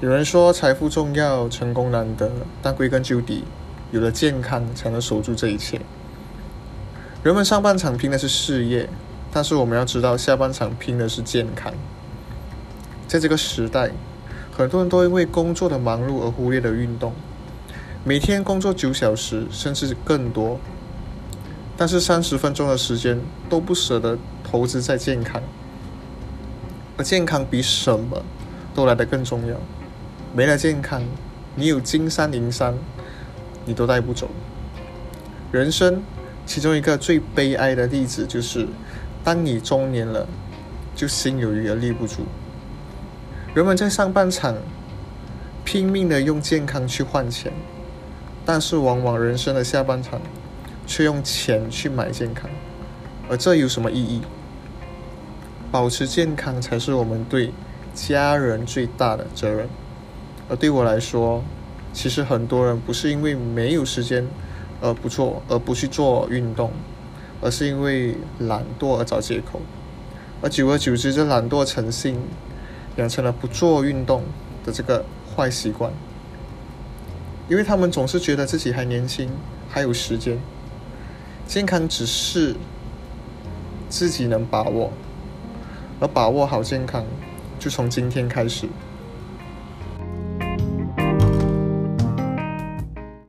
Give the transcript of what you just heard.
有人说财富重要，成功难得，但归根究底，有了健康才能守住这一切。人们上半场拼的是事业，但是我们要知道，下半场拼的是健康。在这个时代，很多人都因为工作的忙碌而忽略了运动，每天工作九小时甚至更多，但是三十分钟的时间都不舍得投资在健康，而健康比什么都来得更重要。没了健康，你有金山银山，你都带不走。人生其中一个最悲哀的例子就是，当你中年了，就心有余而力不足。人们在上半场拼命的用健康去换钱，但是往往人生的下半场却用钱去买健康，而这有什么意义？保持健康才是我们对家人最大的责任。而对我来说，其实很多人不是因为没有时间而不做，而不去做运动，而是因为懒惰而找借口。而久而久之，这懒惰成性，养成了不做运动的这个坏习惯。因为他们总是觉得自己还年轻，还有时间，健康只是自己能把握，而把握好健康，就从今天开始。